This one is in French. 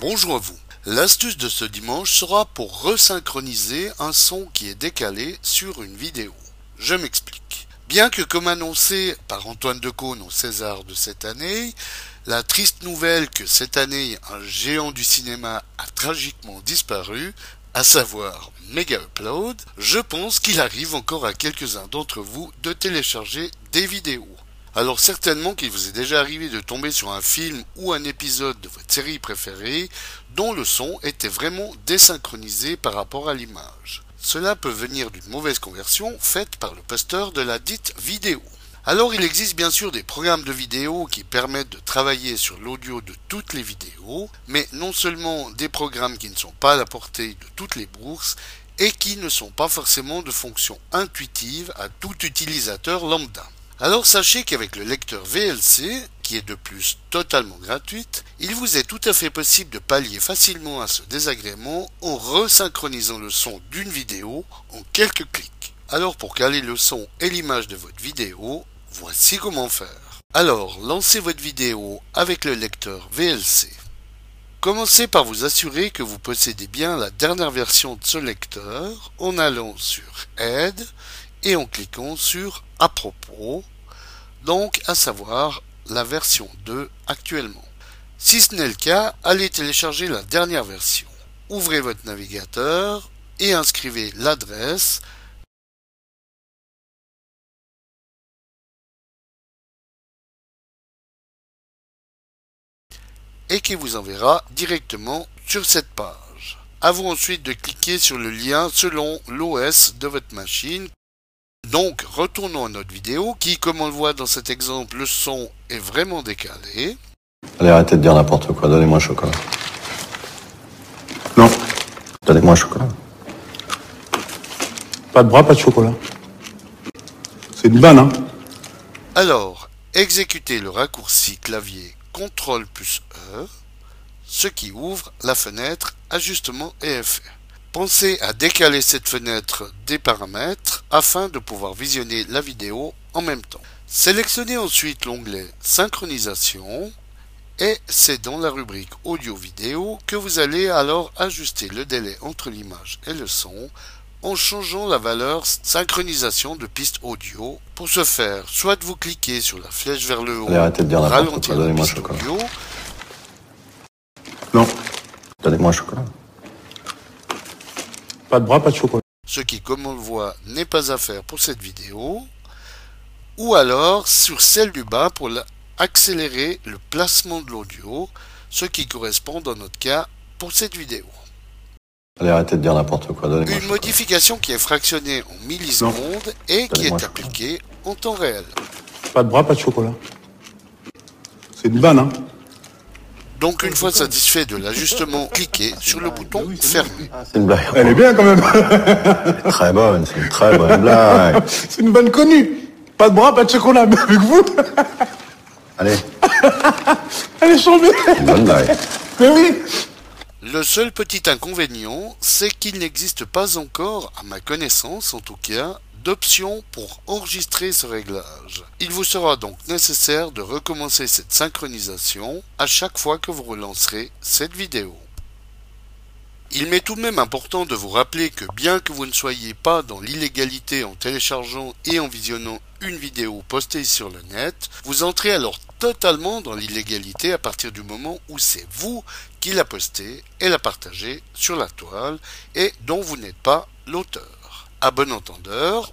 Bonjour à vous. L'astuce de ce dimanche sera pour resynchroniser un son qui est décalé sur une vidéo. Je m'explique. Bien que comme annoncé par Antoine Decaune au César de cette année, la triste nouvelle que cette année un géant du cinéma a tragiquement disparu, à savoir Mega Upload, je pense qu'il arrive encore à quelques-uns d'entre vous de télécharger des vidéos. Alors certainement qu'il vous est déjà arrivé de tomber sur un film ou un épisode de votre série préférée dont le son était vraiment désynchronisé par rapport à l'image. Cela peut venir d'une mauvaise conversion faite par le posteur de la dite vidéo. Alors il existe bien sûr des programmes de vidéo qui permettent de travailler sur l'audio de toutes les vidéos, mais non seulement des programmes qui ne sont pas à la portée de toutes les bourses et qui ne sont pas forcément de fonction intuitive à tout utilisateur lambda. Alors sachez qu'avec le lecteur VLC, qui est de plus totalement gratuite, il vous est tout à fait possible de pallier facilement à ce désagrément en resynchronisant le son d'une vidéo en quelques clics. Alors pour caler le son et l'image de votre vidéo, voici comment faire. Alors lancez votre vidéo avec le lecteur VLC. Commencez par vous assurer que vous possédez bien la dernière version de ce lecteur en allant sur Aide et en cliquant sur À propos, donc à savoir la version 2 actuellement. Si ce n'est le cas, allez télécharger la dernière version. Ouvrez votre navigateur et inscrivez l'adresse et qui vous enverra directement sur cette page. À vous ensuite de cliquer sur le lien selon l'OS de votre machine donc, retournons à notre vidéo qui, comme on le voit dans cet exemple, le son est vraiment décalé. Allez, arrêtez de dire n'importe quoi. Donnez-moi un chocolat. Non. Donnez-moi un chocolat. Pas de bras, pas de chocolat. C'est une banne, hein Alors, exécutez le raccourci clavier CTRL plus E, ce qui ouvre la fenêtre Ajustement et. Pensez à décaler cette fenêtre des paramètres afin de pouvoir visionner la vidéo en même temps. Sélectionnez ensuite l'onglet Synchronisation et c'est dans la rubrique Audio-Vidéo que vous allez alors ajuster le délai entre l'image et le son en changeant la valeur synchronisation de piste audio. Pour ce faire, soit vous cliquez sur la flèche vers le haut pour ralentir la piste audio. Non. Donnez-moi un chocolat. Pas de bras, pas de chocolat. Ce qui, comme on le voit, n'est pas à faire pour cette vidéo. Ou alors sur celle du bas pour accélérer le placement de l'audio, ce qui correspond dans notre cas pour cette vidéo. Allez, arrêtez de dire n'importe quoi. Une modification qui est fractionnée en millisecondes et qui est appliquée en temps réel. Pas de bras, pas de chocolat. C'est une banne, hein donc une fois satisfait de l'ajustement, cliquez sur le bouton fermer. C'est une blague. Elle est bien quand même. très bonne, c'est une très bonne blague. C'est une bonne connue. Pas de bras, pas de chocolat, mais avec vous. Allez. Elle est chambée. Une bonne blague. Mais oui. Le seul petit inconvénient, c'est qu'il n'existe pas encore, à ma connaissance en tout cas, d'option pour enregistrer ce réglage. Il vous sera donc nécessaire de recommencer cette synchronisation à chaque fois que vous relancerez cette vidéo. Il m'est tout de même important de vous rappeler que bien que vous ne soyez pas dans l'illégalité en téléchargeant et en visionnant une vidéo postée sur le net, vous entrez alors totalement dans l'illégalité à partir du moment où c'est vous qui la postez et la partagez sur la toile et dont vous n'êtes pas l'auteur à bon entendeur.